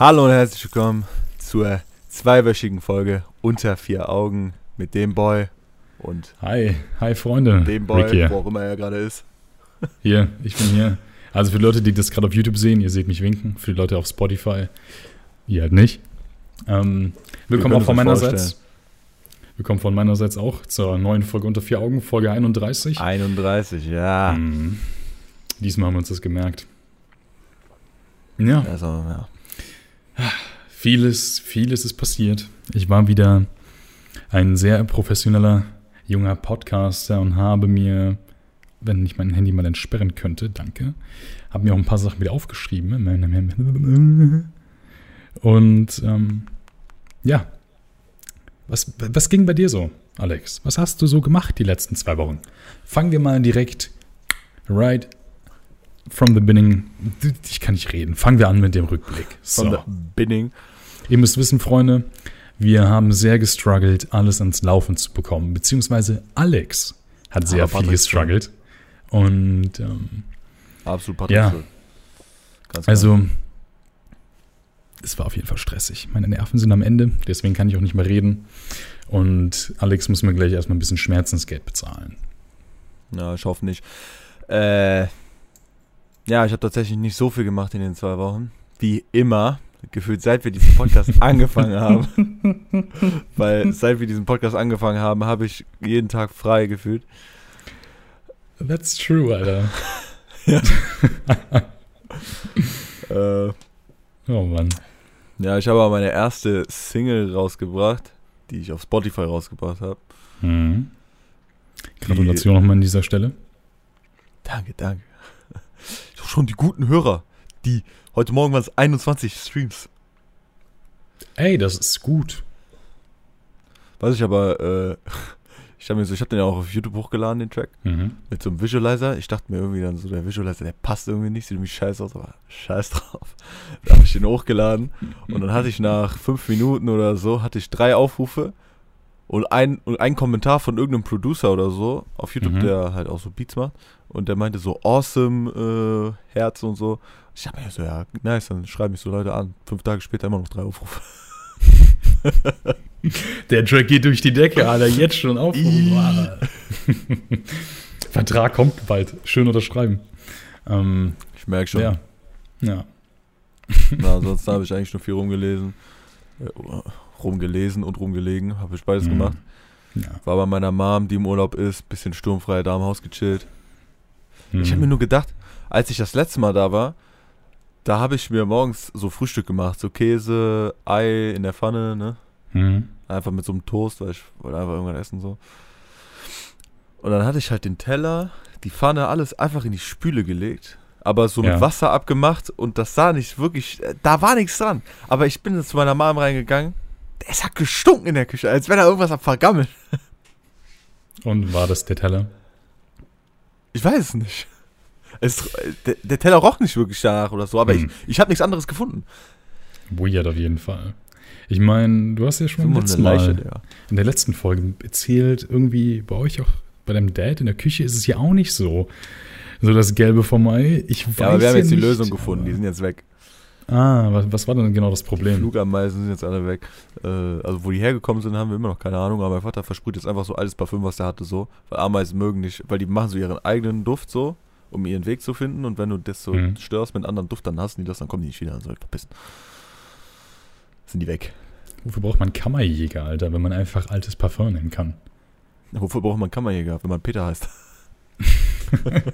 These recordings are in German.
Hallo und herzlich willkommen zur zweiwöchigen Folge Unter vier Augen mit dem Boy und Hi, hi Freunde. dem Boy, wo auch immer er gerade ist. Hier, ich bin hier. Also für die Leute, die das gerade auf YouTube sehen, ihr seht mich winken. Für die Leute auf Spotify, ihr halt nicht. Ähm, willkommen auch von meinerseits. Willkommen von meinerseits auch zur neuen Folge Unter vier Augen, Folge 31. 31, ja. Mhm. Diesmal haben wir uns das gemerkt. Ja, Also, ja. Vieles, vieles ist passiert. Ich war wieder ein sehr professioneller junger Podcaster und habe mir, wenn ich mein Handy mal entsperren könnte, danke, habe mir auch ein paar Sachen wieder aufgeschrieben. Und ähm, ja, was, was ging bei dir so, Alex? Was hast du so gemacht die letzten zwei Wochen? Fangen wir mal direkt right from the beginning. Ich kann nicht reden. Fangen wir an mit dem Rückblick. So. der Binning. Ihr müsst wissen, Freunde, wir haben sehr gestruggelt, alles ans Laufen zu bekommen. Beziehungsweise Alex hat sehr Aber viel Patrick gestruggelt. Und ähm, Absolut Patrick Ja. Also, es war auf jeden Fall stressig. Meine Nerven sind am Ende, deswegen kann ich auch nicht mehr reden. Und Alex muss mir gleich erstmal ein bisschen Schmerzensgeld bezahlen. Ja, ich hoffe nicht. Äh, ja, ich habe tatsächlich nicht so viel gemacht in den zwei Wochen. Wie immer. Gefühlt seit wir diesen Podcast angefangen haben. Weil seit wir diesen Podcast angefangen haben, habe ich jeden Tag frei gefühlt. That's true, Alter. Äh, Oh Mann. ja, ich habe aber meine erste Single rausgebracht, die ich auf Spotify rausgebracht habe. Mhm. Gratulation nochmal an dieser Stelle. Danke, danke. Schon die guten Hörer. Die, heute Morgen waren es 21 Streams. Ey, das ist gut. Was ich aber, äh, ich habe mir so, ich habe den ja auch auf YouTube hochgeladen, den Track. Mhm. mit so einem Visualizer. Ich dachte mir irgendwie dann so, der Visualizer, der passt irgendwie nicht, sieht irgendwie scheiße aus, aber scheiß drauf. Da habe ich den hochgeladen und dann hatte ich nach fünf Minuten oder so, hatte ich drei Aufrufe und ein, und ein Kommentar von irgendeinem Producer oder so auf YouTube, Mhm. der halt auch so Beats macht und der meinte so, awesome, äh, Herz und so. Ich habe mir so, ja, nice, dann schreiben mich so Leute an. Fünf Tage später immer noch drei Aufrufe. Der Track geht durch die Decke, Alter, jetzt schon auf. Ih. Vertrag kommt bald. Schön unterschreiben. Ähm, Ich merke schon. ja. Ja. Na, ansonsten habe ich eigentlich nur viel rumgelesen. Rumgelesen und rumgelegen, habe ich beides Mhm. gemacht. ja. War bei meiner Mom, die im Urlaub ist, bisschen sturmfrei da im Haus gechillt. Mhm. Ich habe mir nur gedacht, als ich das letzte Mal da war, da habe ich mir morgens so Frühstück gemacht, so Käse, Ei in der Pfanne, ne? Mhm. Einfach mit so einem Toast, weil ich wollte einfach irgendwann essen so. Und dann hatte ich halt den Teller, die Pfanne, alles einfach in die Spüle gelegt. Aber so mit Ja. Wasser abgemacht und das sah nicht wirklich, äh, da war nichts dran. Aber ich bin jetzt zu meiner Mom reingegangen, es hat gestunken in der Küche, als wenn da irgendwas am Vergammeln. Und war das der Teller? Ich weiß es nicht. Es, der, der Teller roch nicht wirklich danach oder so, aber Hm. ich, ich habe nichts anderes gefunden. Weird auf jeden Fall. Ich meine, du hast ja schon letzten Leiche, Mal in der letzten Folge erzählt, irgendwie bei euch auch, bei deinem Dad in der Küche ist es ja auch nicht so. So das Gelbe vom Ei. Ich weiß Ja, aber wir haben jetzt die nicht, Lösung gefunden, die sind jetzt weg. Ah, was, was war denn genau das Die Problem? Flugameisen sind jetzt alle weg. Äh, also wo die hergekommen sind, haben wir immer noch keine Ahnung, aber mein Vater versprüht jetzt einfach so alles Parfüm, was der hatte, so. Weil Ameisen mögen nicht, weil die machen so ihren eigenen Duft so, um ihren Weg zu finden und wenn du das so Mhm. störst mit einem anderen Duft, dann hassen die das, dann kommen die nicht wieder, dann soll ich verpissen. Sind die weg. Wofür braucht man Kammerjäger, Alter, wenn man einfach altes Parfum nennen kann? Wofür braucht man Kammerjäger, wenn man Peter heißt?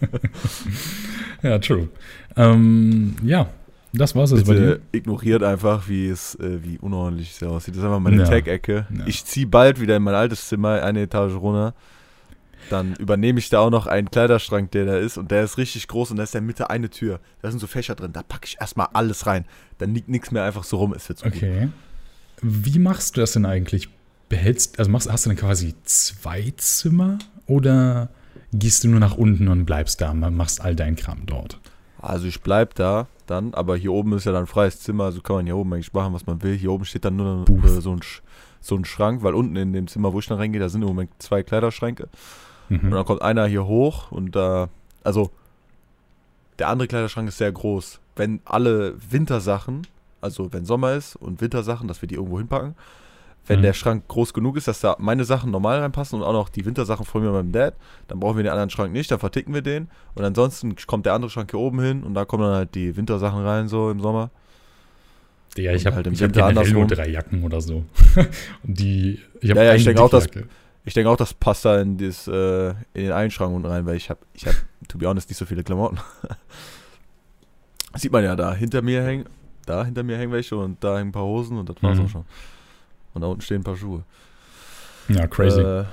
Ja, true. Ähm, ja, das war's jetzt bei dir. Bitte ignoriert einfach, wie es, äh, wie unordentlich es aussieht. Das ist einfach meine Ja. Tag-Ecke. Ja. Ich ziehe bald wieder in mein altes Zimmer, eine Etage runter. Dann übernehme ich da auch noch einen Kleiderschrank, der da ist. Und der ist richtig groß und da ist in der Mitte eine Tür. Da sind so Fächer drin. Da packe ich erstmal alles rein. Dann liegt nichts mehr einfach so rum. Ist jetzt gut. Okay. Wie machst du das denn eigentlich? Behältst, also machst, hast du dann quasi zwei Zimmer oder gehst du nur nach unten und bleibst da, und machst all dein Kram dort? Also ich bleib da dann, aber hier oben ist ja dann freies Zimmer, also kann man hier oben eigentlich machen, was man will. Hier oben steht dann nur Booth. äh, so, ein, so ein Schrank, weil unten in dem Zimmer, wo ich dann reingehe, da sind im Moment zwei Kleiderschränke. Und Mhm. dann kommt einer hier hoch und da, also der andere Kleiderschrank ist sehr groß. Wenn alle Wintersachen also wenn Sommer ist und Wintersachen, dass wir die irgendwo hinpacken. Wenn Mhm. der Schrank groß genug ist, dass da meine Sachen normal reinpassen und auch noch die Wintersachen von mir und meinem Dad, dann brauchen wir den anderen Schrank nicht, dann verticken wir den. Und ansonsten kommt der andere Schrank hier oben hin und da kommen dann halt die Wintersachen rein, so im Sommer. Digga, ich habe halt im ich hab Winter generell nur drei Jacken oder so. Und die, ich Ja, ja, ich denke auch, dass-. Ich denke auch, das passt da in, das, äh, in den einen Schrank unten rein, weil ich habe, ich habe, to be honest, nicht so viele Klamotten. Sieht man ja da, hinter mir hängen, da hinter mir hängen welche und da hängen ein paar Hosen und das war's Mhm. auch schon. Und da unten stehen ein paar Schuhe. Ja, crazy. Äh,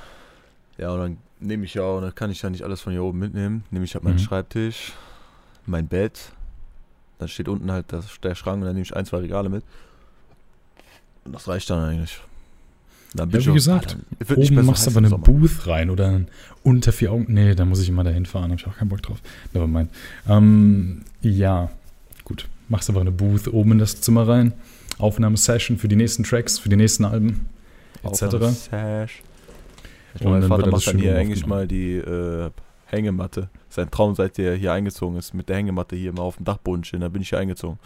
ja, und dann nehme ich ja, und dann kann ich ja nicht alles von hier oben mitnehmen. Nehme ich halt meinen Mhm. Schreibtisch, mein Bett, dann steht unten halt das, der Schrank und dann nehme ich ein, zwei Regale mit. Und das reicht dann eigentlich. Dann Ja, wie auch- gesagt, Alter, es wird nicht Oben machst du aber eine Sommer. Booth rein oder ein unter vier Augen. Nee, da muss ich immer dahin fahren, habe ich auch keinen Bock drauf. Nevermind. Ähm, ja, gut. Machst einfach eine Booth oben in das Zimmer rein. Aufnahmesession für die nächsten Tracks, für die nächsten Alben, etc. Ich Und mein dann Vater macht dann hier eigentlich mal die äh, Hängematte. Sein Traum, seit er hier eingezogen ist, mit der Hängematte hier mal auf dem Dachboden stehen. Da bin ich hier eingezogen.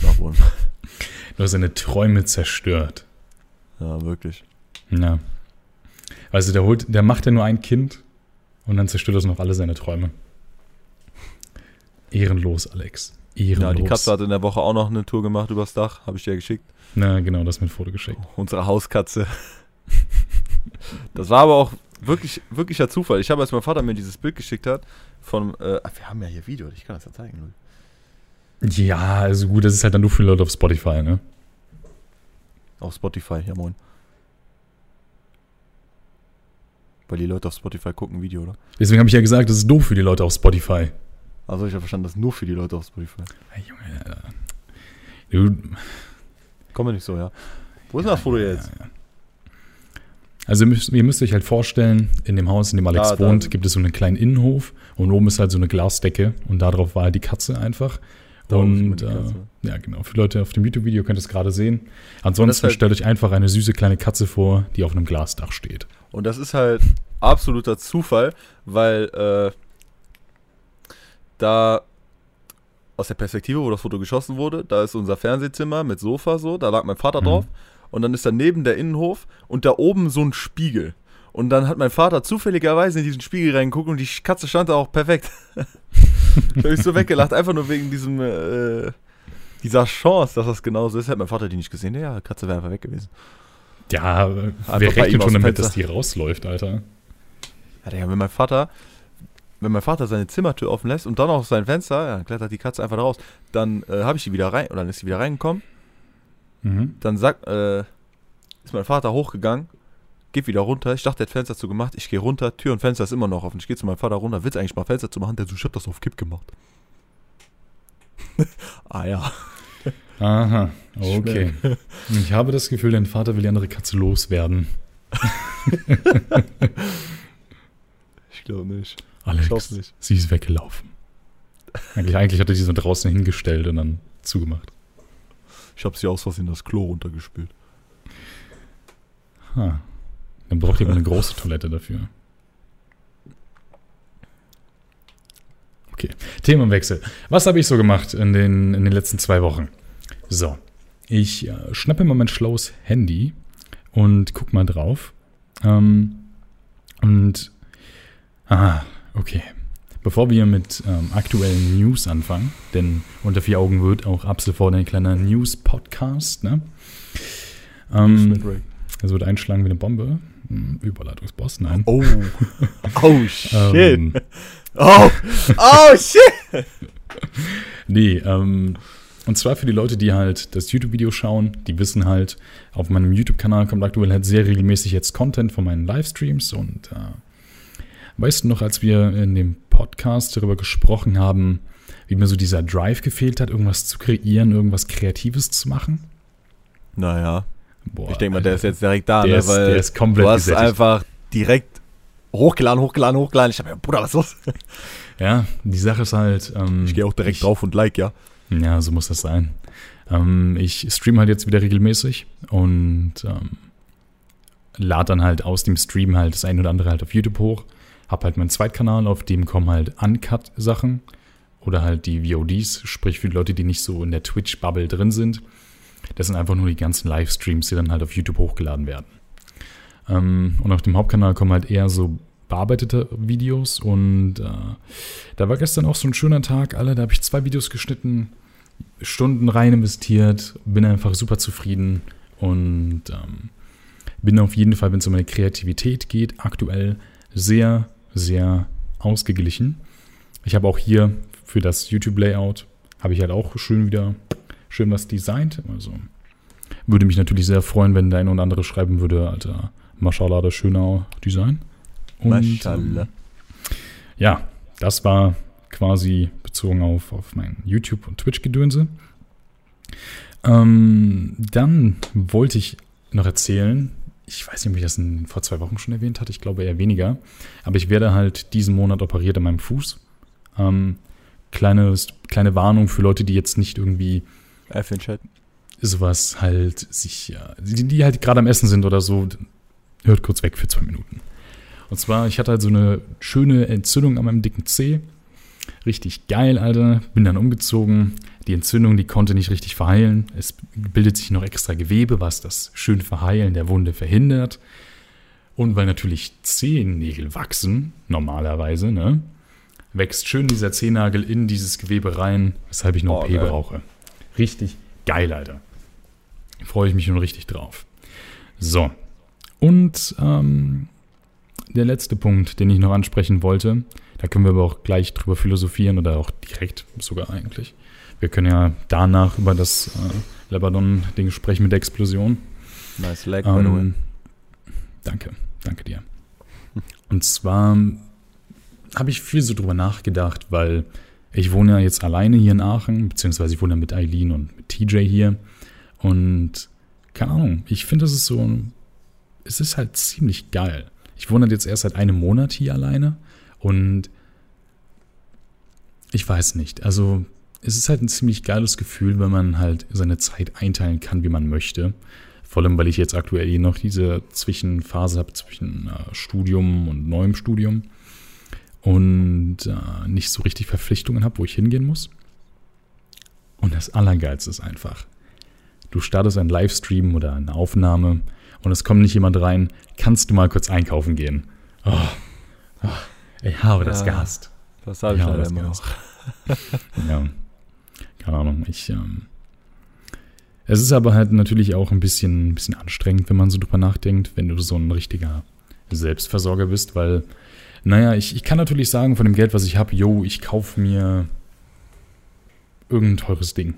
Dachboden. Du hast seine Träume zerstört. Ja, wirklich. Ja. Also der holt, der macht ja nur ein Kind und dann zerstört das noch alle seine Träume. Ehrenlos, Alex. Ehrenlos. Ja, die Katze hat in der Woche auch noch eine Tour gemacht übers Dach. Habe ich dir geschickt. Na, genau, das mit Foto geschickt. Unsere Hauskatze. Das war aber auch wirklich, wirklicher Zufall. Ich habe, als mein Vater mir dieses Bild geschickt hat, von, äh, wir haben ja hier Video, ich kann das ja zeigen. Ja, also gut, das ist halt dann nur für Leute auf Spotify, ne? Auf Spotify, ja moin. Weil die Leute auf Spotify gucken Video, oder? Deswegen habe ich ja gesagt, das ist doof für die Leute auf Spotify. Also ich habe verstanden, das nur für die Leute auf Spotify. Hey, Junge, Alter. Du, Kommen wir nicht so, ja. Wo ist denn das Foto jetzt? Also ihr müsst, ihr müsst euch halt vorstellen, in dem Haus, in dem Alex da. wohnt, gibt es so einen kleinen Innenhof und oben ist halt so eine Glasdecke und darauf war halt die Katze einfach. Und äh, ja, genau, für Leute auf dem YouTube-Video könnt ihr es gerade sehen. Ansonsten halt- stellt euch einfach eine süße kleine Katze vor, die auf einem Glasdach steht. Und das ist halt absoluter Zufall, weil äh, da aus der Perspektive, wo das Foto geschossen wurde, da ist unser Fernsehzimmer mit Sofa so, da lag mein Vater Mhm. drauf und dann ist daneben der Innenhof und da oben so ein Spiegel. Und dann hat mein Vater zufälligerweise in diesen Spiegel reingeguckt und die Katze stand da auch perfekt. da habe ich so weggelacht, einfach nur wegen diesem äh, dieser Chance, dass das genauso ist. Hätte mein Vater die nicht gesehen, ja, Katze wäre einfach weg gewesen. Ja, bei wer ihm rechnet schon damit, dass die rausläuft, Alter? Ja, Digga, wenn mein Vater, wenn mein Vater seine Zimmertür offen lässt und dann auch sein Fenster, dann klettert die Katze einfach raus. Dann äh, habe ich die wieder rein, oder dann ist sie wieder reingekommen. Mhm. Dann sagt, äh, ist mein Vater hochgegangen, geht wieder runter. Ich dachte, er hat Fenster zugemacht. Ich gehe runter, Tür und Fenster ist immer noch offen. Ich gehe zu meinem Vater runter, willst eigentlich mal Fenster zu machen? Der so, ich hab das auf Kipp gemacht. ah ja. Aha, okay. Ich habe das Gefühl, dein Vater will die andere Katze loswerden. Ich glaube nicht. Alex, sie ist weggelaufen. Eigentlich, eigentlich hat er die so draußen hingestellt und dann zugemacht. Ich habe sie aus Versehen das Klo runtergespült. Ha. Dann braucht ihr aber eine große Toilette dafür. Okay, Themenwechsel. Was habe ich so gemacht in den, in den letzten zwei Wochen? So, ich äh, schnappe mal mein schlaues Handy und guck mal drauf. Ähm, und, ah, okay. Bevor wir mit ähm, aktuellen News anfangen, denn unter vier Augen wird auch ab sofort ein kleiner News-Podcast, ne? Ähm, es wird einschlagen wie eine Bombe. Hm, Überleitungsboss, nein. Oh. Oh shit. Ähm, Oh. Oh shit. nee, ähm, und zwar für die Leute, die halt das YouTube-Video schauen, die wissen halt, auf meinem YouTube-Kanal kommt aktuell halt sehr regelmäßig jetzt Content von meinen Livestreams und äh, weißt du noch, als wir in dem Podcast darüber gesprochen haben, wie mir so dieser Drive gefehlt hat, irgendwas zu kreieren, irgendwas Kreatives zu machen? Naja. Boah, Ich denke mal, der ist jetzt direkt da, der ne? ist, weil der ist komplett du hast gesättigt. einfach direkt hochgeladen, hochgeladen, hochgeladen. Ich hab ja, Bruder, was ist los? Ja, die Sache ist halt. Ähm, Ich gehe auch direkt ich- drauf und like, ja. Ja, so muss das sein. Ähm, ich stream halt jetzt wieder regelmäßig und ähm, lade dann halt aus dem Stream halt das ein oder andere halt auf YouTube hoch. Hab halt meinen Zweitkanal, auf dem kommen halt Uncut-Sachen oder halt die VODs, sprich für die Leute, die nicht so in der Twitch-Bubble drin sind. Das sind einfach nur die ganzen Livestreams, die dann halt auf YouTube hochgeladen werden. Ähm, und auf dem Hauptkanal kommen halt eher so bearbeitete Videos und äh, da war gestern auch so ein schöner Tag, alle, da habe ich zwei Videos geschnitten, Stunden rein investiert, bin einfach super zufrieden und ähm, bin auf jeden Fall, wenn es um meine Kreativität geht, aktuell sehr, sehr ausgeglichen. Ich habe auch hier für das YouTube-Layout, habe ich halt auch schön wieder, schön was designt. Also würde mich natürlich sehr freuen, wenn der eine oder andere schreiben würde, Alter, Mashallah, das schöne Design. Und, Maschallah. ähm, ja, das war quasi bezogen auf, auf mein YouTube- und Twitch-Gedönse. Ähm, dann wollte ich noch erzählen, ich weiß nicht, ob ich das in, vor zwei Wochen schon erwähnt hatte, ich glaube eher weniger, aber ich werde halt diesen Monat operiert an meinem Fuß. Ähm, kleines, kleine Warnung für Leute, die jetzt nicht irgendwie F Chat. sowas halt sich, ja, die, die halt gerade am Essen sind oder so, hört kurz weg für zwei Minuten. Und zwar, ich hatte halt so eine schöne Entzündung an meinem dicken Zeh. Richtig geil, Alter. Bin dann umgezogen. Die Entzündung, die konnte nicht richtig verheilen. Es bildet sich noch extra Gewebe, was das schöne Verheilen der Wunde verhindert. Und weil natürlich Zehennägel wachsen, normalerweise, ne, wächst schön dieser Zehennagel in dieses Gewebe rein, weshalb ich noch Oh, OP geil. brauche. Richtig geil, Alter. Freue ich mich schon richtig drauf. So. Und ähm, der letzte Punkt, den ich noch ansprechen wollte, da können wir aber auch gleich drüber philosophieren oder auch direkt sogar eigentlich. Wir können ja danach über das äh, Lebanon-Ding sprechen mit der Explosion. Nice leg, by the way. Ähm, danke, danke dir. Und zwar habe ich viel so drüber nachgedacht, weil ich wohne ja jetzt alleine hier in Aachen, beziehungsweise ich wohne ja mit Eileen und mit TJ hier. Und keine Ahnung, ich finde, das ist so, es ist halt ziemlich geil. Ich wohne halt jetzt erst seit einem Monat hier alleine und ich weiß nicht, also es ist halt ein ziemlich geiles Gefühl, wenn man halt seine Zeit einteilen kann, wie man möchte. Vor allem, weil ich jetzt aktuell eh noch diese Zwischenphase habe zwischen äh, Studium und neuem Studium und äh, nicht so richtig Verpflichtungen habe, wo ich hingehen muss. Und das Allergeilste ist einfach, du startest einen Livestream oder eine Aufnahme und es kommt nicht jemand rein, kannst du mal kurz einkaufen gehen. Oh, oh, ich habe das Ja. gehasst. Das sage ich Ja, leider immer noch. Ja, keine Ahnung. Ich, ähm, es ist aber halt natürlich auch ein bisschen, ein bisschen anstrengend, wenn man so drüber nachdenkt, wenn du so ein richtiger Selbstversorger bist, weil, naja, ich, ich kann natürlich sagen, von dem Geld, was ich habe, yo, ich kaufe mir irgendein teures Ding.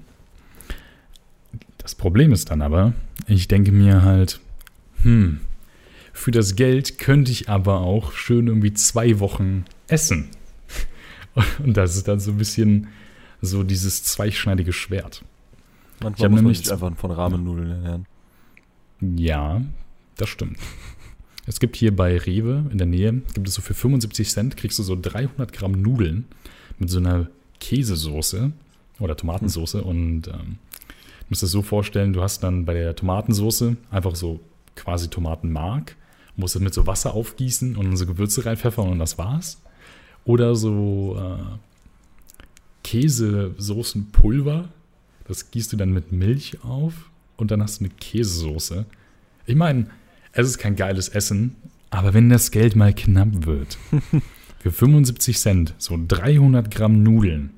Das Problem ist dann aber, ich denke mir halt, hm, für das Geld könnte ich aber auch schön irgendwie zwei Wochen essen. Und das ist dann so ein bisschen so dieses zweischneidige Schwert. Ich Manchmal muss man z- einfach von Rahmennudeln ernähren. Ja, das stimmt. Es gibt hier bei Rewe in der Nähe, gibt es so für 75 Cent, kriegst du so 300 Gramm Nudeln mit so einer Käsesoße oder Tomatensoße und ähm, du musst das so vorstellen, du hast dann bei der Tomatensoße einfach so quasi Tomatenmark, musst das mit so Wasser aufgießen und so Gewürze reinpfeffern und das war's. Oder so äh, Käsesoßenpulver, das gießt du dann mit Milch auf und dann hast du eine Käsesoße. Ich meine, es ist kein geiles Essen, aber wenn das Geld mal knapp wird, für 75 Cent, so 300 Gramm Nudeln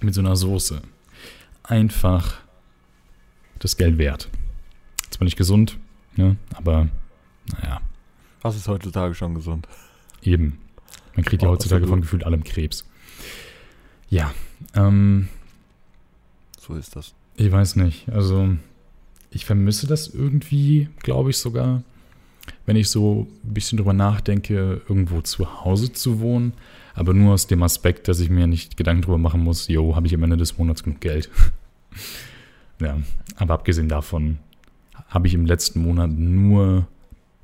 mit so einer Soße, einfach das Geld wert. Zwar nicht gesund, ne, aber naja, Was ist heutzutage schon gesund? eben. Man kriegt ja Oh, heutzutage von gefühlt allem Krebs. Ja, ähm, So ist das. Ich weiß nicht. Also, ich vermisse das irgendwie, glaube ich sogar, wenn ich so ein bisschen drüber nachdenke, irgendwo zu Hause zu wohnen. Aber nur aus dem Aspekt, dass ich mir nicht Gedanken drüber machen muss, jo, habe ich am Ende des Monats genug Geld. ja, aber abgesehen davon habe ich im letzten Monat nur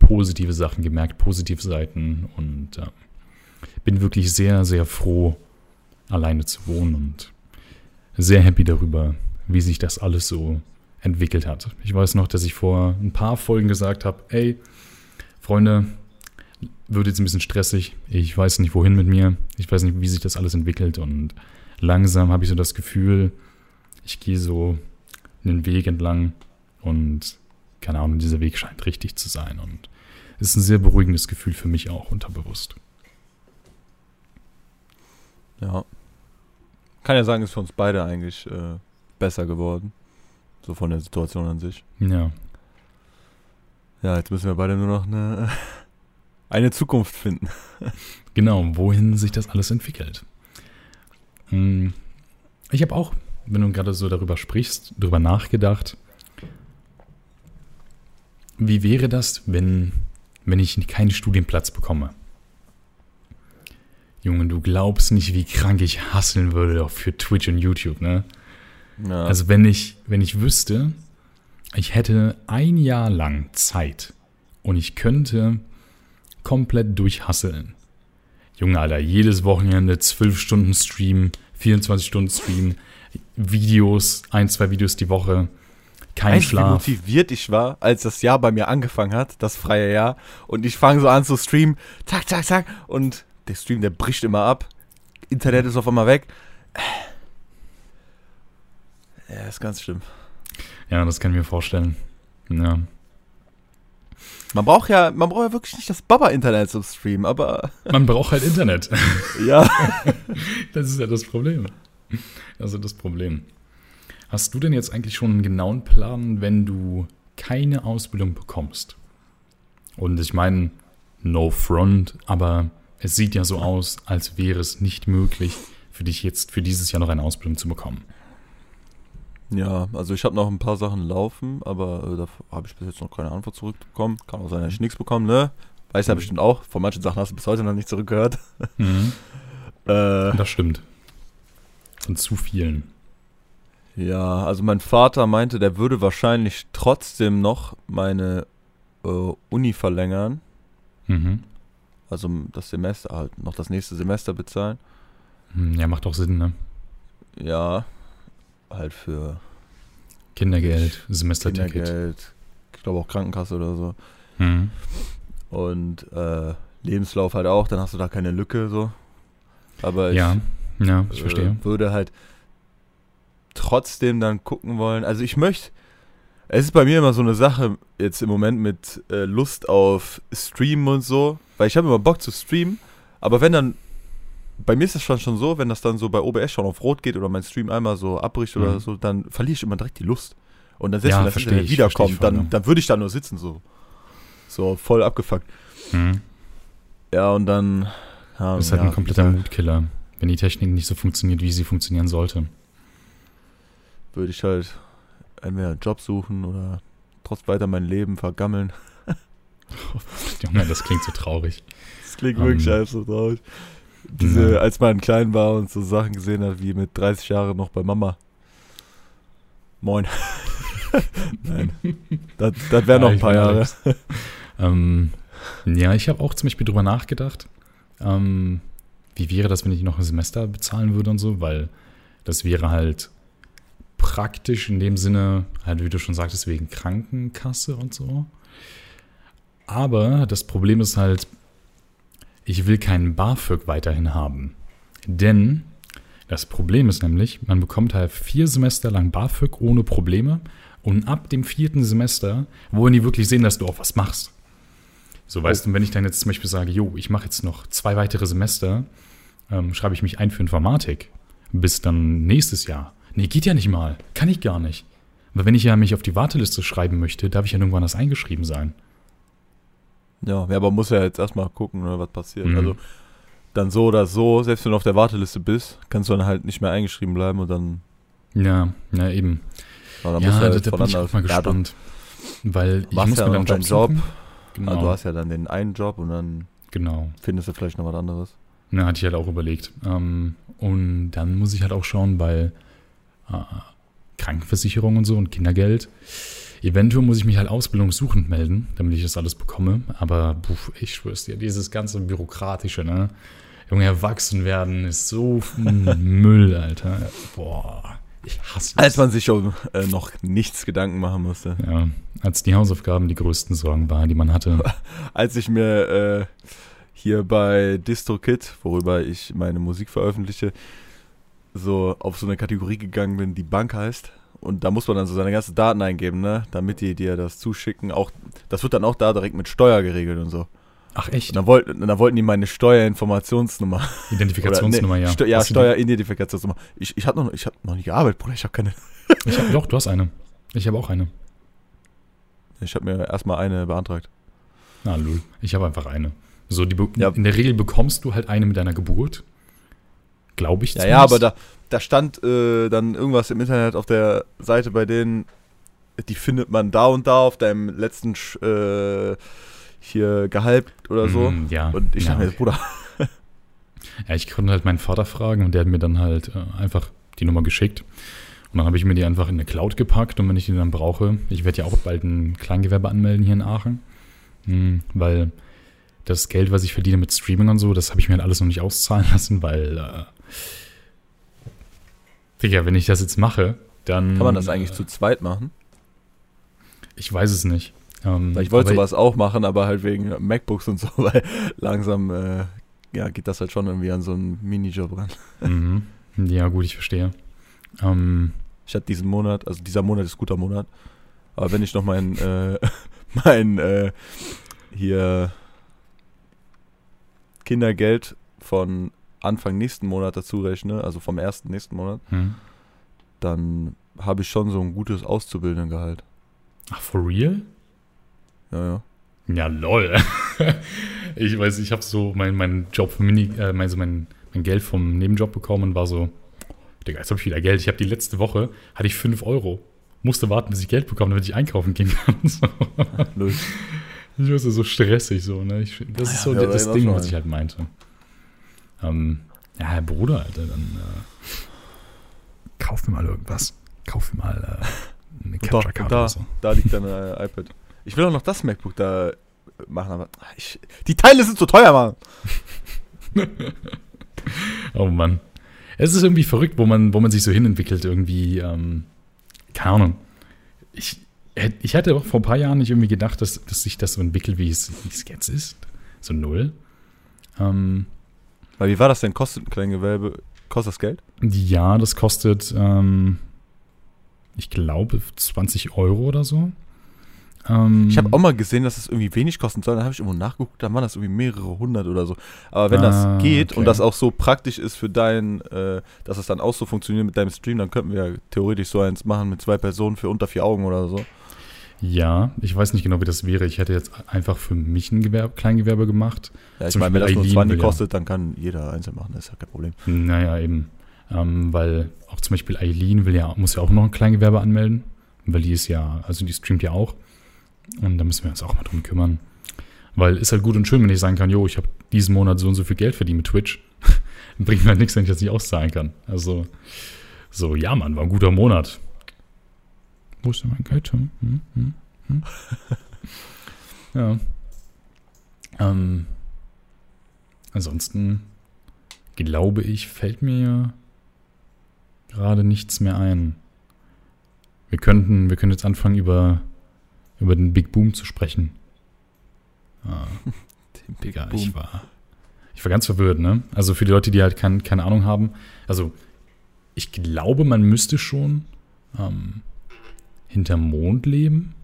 positive Sachen gemerkt, positive Seiten und äh, bin wirklich sehr, sehr froh, alleine zu wohnen und sehr happy darüber, wie sich das alles so entwickelt hat. Ich weiß noch, dass ich vor ein paar Folgen gesagt habe, ey, Freunde, wird jetzt ein bisschen stressig. Ich weiß nicht, wohin mit mir. Ich weiß nicht, wie sich das alles entwickelt. Und langsam habe ich so das Gefühl, ich gehe so einen Weg entlang und keine Ahnung, dieser Weg scheint richtig zu sein und ist ein sehr beruhigendes Gefühl für mich auch unterbewusst. Ja. Kann ja sagen, ist für uns beide eigentlich äh, besser geworden. So von der Situation an sich. Ja. Ja, jetzt müssen wir beide nur noch eine, eine Zukunft finden. Genau, wohin sich das alles entwickelt. Hm, Ich habe auch, wenn du gerade so darüber sprichst, darüber nachgedacht, wie wäre das, wenn, wenn ich keinen Studienplatz bekomme? Junge, du glaubst nicht, wie krank ich hasseln würde auch für Twitch und YouTube, ne? Ja. Also wenn ich, wenn ich wüsste, ich hätte ein Jahr lang Zeit und ich könnte komplett durchhasseln. Junge, Alter, jedes Wochenende 12 Stunden Stream, 24 Stunden Stream, Videos, ein, zwei Videos die Woche, kein Weißt du, wie Schlaf. motiviert ich war, als das Jahr bei mir angefangen hat, das freie Jahr. Und ich fange so an zu streamen, zack, zack, zack. Und der Stream, der bricht immer ab. Internet ist auf einmal weg. Ja, ist ganz schlimm. Ja, das kann ich mir vorstellen. Ja. Man braucht ja, man braucht ja wirklich nicht das Baba-Internet zum Streamen, aber Man braucht halt Internet. ja. Das ist ja das Problem. Das ist ja das Problem. Hast du denn jetzt eigentlich schon einen genauen Plan, wenn du keine Ausbildung bekommst? Und ich meine, no front, aber es sieht ja so aus, als wäre es nicht möglich, für dich jetzt für dieses Jahr noch eine Ausbildung zu bekommen. Ja, also ich habe noch ein paar Sachen laufen, aber äh, da habe ich bis jetzt noch keine Antwort zurückbekommen. Kann auch sein, dass ich nichts bekomme, ne? Weiß ja Mhm. bestimmt auch. Von manchen Sachen hast du bis heute noch nicht zurückgehört. Mhm. Äh, Das stimmt. Von zu vielen. Ja, also mein Vater meinte, der würde wahrscheinlich trotzdem noch meine äh, Uni verlängern. Mhm. Also das Semester halt, noch das nächste Semester bezahlen. Hm, Ja, macht auch Sinn, ne? Ja, halt für Kindergeld, Semesterticket. Kindergeld, ich glaube auch Krankenkasse oder so. Mhm. Und äh, Lebenslauf halt auch, dann hast du da keine Lücke so. Aber ich Ja, ja, ich verstehe. äh, würde halt trotzdem dann gucken wollen. Also ich möchte, es ist bei mir immer so eine Sache jetzt im Moment mit äh, Lust auf Streamen und so, weil ich habe immer Bock zu streamen, aber wenn dann, bei mir ist das schon, schon so, wenn das dann so bei OBS schon auf Rot geht oder mein Stream einmal so abbricht oder Mhm. so, dann verliere ich immer direkt die Lust. Und dann selbst Ja, wenn das Internet ich, wiederkommt, ich dann, ja. dann würde ich da nur sitzen so. So voll abgefuckt. Mhm. Ja, und dann. Ja, Das ist halt ja, ein kompletter Mutkiller, wenn die Technik nicht so funktioniert, wie sie funktionieren sollte. Würde ich halt entweder einen Job suchen oder trotz weiter mein Leben vergammeln. Junge, das klingt so traurig. Das klingt Ähm, wirklich einfach so traurig. Diese, ja. als man klein war und so Sachen gesehen hat, wie mit 30 Jahren noch bei Mama. Moin. Nein. Das, das wären noch Ja, ein paar Jahre. Ähm, ja, ich habe auch zum Beispiel drüber nachgedacht, ähm, wie wäre das, wenn ich noch ein Semester bezahlen würde und so, weil das wäre halt praktisch in dem Sinne, halt wie du schon sagtest, wegen Krankenkasse und so. Aber das Problem ist halt, ich will keinen BAföG weiterhin haben. Denn das Problem ist nämlich, man bekommt halt vier Semester lang BAföG ohne Probleme und ab dem vierten Semester wollen die wirklich sehen, dass du auch was machst. So, weißt du, wenn ich dann jetzt zum Beispiel sage, jo, ich mache jetzt noch zwei weitere Semester, ähm, schreibe ich mich ein für Informatik bis dann nächstes Jahr. Nee, geht ja nicht mal. Kann ich gar nicht. Aber wenn ich ja mich auf die Warteliste schreiben möchte, darf ich ja irgendwann das eingeschrieben sein. Ja, ja, aber muss ja jetzt erstmal gucken, oder, was passiert. Mhm. Also dann so oder so, selbst wenn du auf der Warteliste bist, kannst du dann halt nicht mehr eingeschrieben bleiben und dann, Ja, ja, eben. ja, dann ja, du da, halt da bin ich auch mal Ja, gespannt. weil ich muss ja mir dann Job Job. Genau, Also du hast ja dann den einen Job und dann genau. findest du vielleicht noch was anderes. Ja, hatte ich halt auch überlegt. Ähm, und dann muss ich halt auch schauen, weil äh, Krankenversicherung und so und Kindergeld. Eventuell muss ich mich halt ausbildungssuchend melden, damit ich das alles bekomme. Aber puh, ich schwör's dir, dieses ganze Bürokratische, ne? Junge, erwachsen werden ist so Müll, Alter. Boah, ich hasse das. Als man sich um äh, noch nichts Gedanken machen musste. ja, als die Hausaufgaben die größten Sorgen waren, die man hatte. Als ich mir äh, hier bei DistroKid, worüber ich meine Musik veröffentliche, so auf so eine Kategorie gegangen bin, die Bank heißt. Und da muss man dann so seine ganzen Daten eingeben, ne? Damit die dir das zuschicken. Auch, das wird dann auch da direkt mit Steuer geregelt und so. Ach echt? Und dann, wollt, dann wollten die meine Steuerinformationsnummer. Identifikationsnummer, Oder, nee, ja. Steu ja? Steueridentifikationsnummer. Ich, ich habe noch, ich hab noch nicht gearbeitet, Bruder. Ich habe keine. Ich hab, doch, du hast eine. Ich habe auch eine. Ich habe mir erstmal eine beantragt. Na, lul. Ich habe einfach eine. So, die Ja. in der Regel bekommst du halt eine mit deiner Geburt. Glaube ich Ja, ja, aber da, da stand äh, dann irgendwas im Internet auf der Seite bei denen, die findet man da und da auf deinem letzten äh, hier Gehalt oder so. Mm, ja. Und ich ja, dachte mir, okay. Bruder, Ja, ich konnte halt meinen Vater fragen und der hat mir dann halt äh, einfach die Nummer geschickt. Und dann habe ich mir die einfach in eine Cloud gepackt und wenn ich die dann brauche, ich werde ja auch bald ein Kleingewerbe anmelden hier in Aachen, Hm, weil das Geld, was ich verdiene mit Streaming und so, das habe ich mir halt alles noch nicht auszahlen lassen, weil, äh, Digga, wenn ich das jetzt mache, dann... kann man das eigentlich äh, zu zweit machen? Ich weiß es nicht. Ähm, ich wollte sowas auch machen, aber halt wegen MacBooks und so, weil langsam äh, ja, geht das halt schon irgendwie an so einen Minijob ran. Mhm. Ja, gut, ich verstehe. Ähm, Ich hatte diesen Monat, also dieser Monat ist guter Monat, aber wenn ich noch mein, äh, mein äh, hier Kindergeld von Anfang nächsten Monat dazu rechne, also vom ersten nächsten Monat, hm. dann habe ich schon so ein gutes Auszubildendengehalt. Ach, for real? Ja, ja. Ja, lol. ich weiß, ich habe so meinen mein Job Mini, äh, also mein, mein Geld vom Nebenjob bekommen und war so, Digga, jetzt habe ich wieder Geld. Ich habe die letzte Woche, hatte ich 5 Euro. Musste warten, bis ich Geld bekomme, damit ich einkaufen gehen kann. so. Ich war so stressig so, ne? Ich, das ist so Ja, das aber Ding, was ich halt meinte. Ähm, ja, Herr Bruder, Alter, dann äh, kauf mir mal irgendwas. Kauf mir mal äh, eine Und da, Capture und Card da, oder so. da liegt dein äh, iPad. Ich will auch noch das MacBook da äh, machen, aber ich, die Teile sind zu teuer, Mann. Oh Mann. Es ist irgendwie verrückt, wo man, wo man sich so hinentwickelt, irgendwie, ähm, keine Ahnung. Ich, ich hätte auch vor ein paar Jahren nicht irgendwie gedacht, dass, dass sich das so entwickelt, wie es, wie es jetzt ist. So null. Ähm, Weil wie war das denn? Kostet ein Kleingewerbe, kostet das Geld? ja, das kostet, ähm, ich glaube, 20 Euro oder so. Ähm, Ich habe auch mal gesehen, dass es irgendwie wenig kosten soll. Dann habe ich irgendwo nachgeguckt, dann waren das irgendwie mehrere hundert oder so. Aber wenn Ah, das geht okay. und das auch so praktisch ist für dein, äh, dass es dann auch so funktioniert mit deinem Stream, dann könnten wir ja theoretisch so eins machen mit zwei Personen für unter vier Augen oder so. Ja, ich weiß nicht genau, wie das wäre. Ich hätte jetzt einfach für mich ein Gewerbe, Kleingewerbe gemacht. Ja, ich Zum meine, wenn das nur Eileen 20 will ja- kostet, dann kann jeder einzeln machen, das ist ja kein Problem. Naja, eben. Ähm, weil auch zum Beispiel Eileen will ja, muss ja auch noch ein Kleingewerbe anmelden. Weil die ist ja, also die streamt ja auch. Und da müssen wir uns auch mal drum kümmern. Weil ist halt gut und schön, wenn ich sagen kann, jo, ich habe diesen Monat so und so viel Geld verdient mit Twitch. Bringt mir halt nichts, wenn ich das nicht auszahlen kann. Also, so, ja, Mann, war ein guter Monat. Wo ist denn mein Geld? Hm? Hm? Hm? Hm? ja. Ähm, ansonsten glaube ich, fällt mir gerade nichts mehr ein. Wir könnten, wir können jetzt anfangen, über, über den Big Boom zu sprechen. Ah, Digga, ich war, ich war ganz verwirrt, ne? Also für die Leute, die halt kein, keine Ahnung haben. Also, ich glaube, man müsste schon ähm, hinterm Mond leben.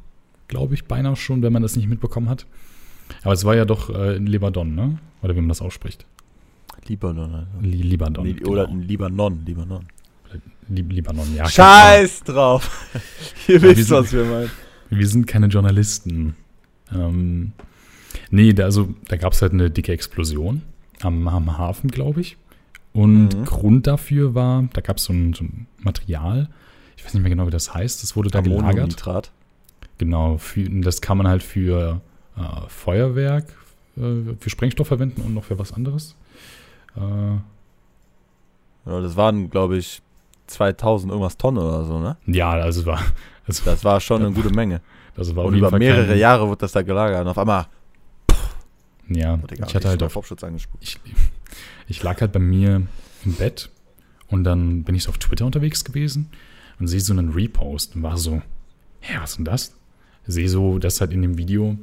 Glaube ich beinahe schon, wenn man das nicht mitbekommen hat. Aber es war ja doch äh, in Libanon, ne? Oder wie man das ausspricht. Libanon. Also. Li Libanon. Li oder genau. Libanon, Libanon. Li Libanon, ja. Scheiß drauf. Ihr Ja, wir wisst, sind- was wir meinen. Wir sind keine Journalisten. Ähm, nee, da, also, da gab es halt eine dicke Explosion am, am Hafen, glaube ich. Und Mhm. Grund dafür war, da gab so es so ein Material, ich weiß nicht mehr genau, wie das heißt, das wurde da gelagert. Ammoniumnitrat. Genau, für, das kann man halt für äh, Feuerwerk, äh, für Sprengstoff verwenden und noch für was anderes. Äh, Ja, das waren, glaube ich, 2000 irgendwas Tonnen oder so, ne? ja, also war, also, Das war schon eine gute Menge. also war Und über Fall mehrere kein, Jahre wird das da gelagert. Und auf einmal, Ja, oh, Digga, ich hatte halt auf auf, Popschutz angespuckt. ich, ich lag halt bei mir im Bett und dann bin ich so auf Twitter unterwegs gewesen und sehe so einen Repost und war so, hä, was ist denn das? Sehe so, dass halt in dem Video